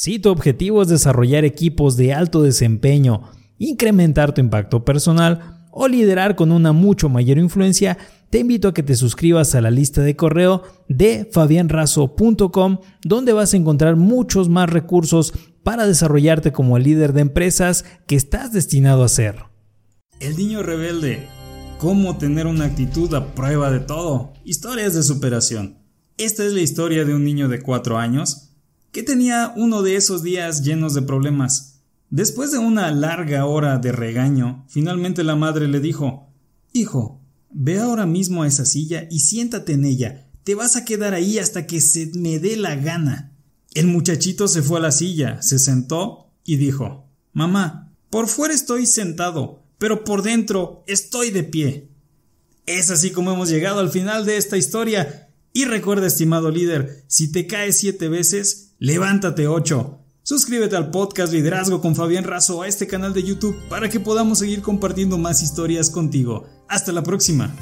Si tu objetivo es desarrollar equipos de alto desempeño, incrementar tu impacto personal o liderar con una mucho mayor influencia, te invito a que te suscribas a la lista de correo de fabianrazo.com donde vas a encontrar muchos más recursos para desarrollarte como el líder de empresas que estás destinado a ser. El niño rebelde. Cómo tener una actitud a prueba de todo. Historias de superación. Esta es la historia de un niño de 4 años que tenía uno de esos días llenos de problemas. Después de una larga hora de regaño, finalmente la madre le dijo Hijo, ve ahora mismo a esa silla y siéntate en ella. Te vas a quedar ahí hasta que se me dé la gana. El muchachito se fue a la silla, se sentó y dijo Mamá, por fuera estoy sentado, pero por dentro estoy de pie. Es así como hemos llegado al final de esta historia. Y recuerda, estimado líder, si te caes siete veces, Levántate 8. Suscríbete al podcast Liderazgo con Fabián Razo a este canal de YouTube para que podamos seguir compartiendo más historias contigo. Hasta la próxima.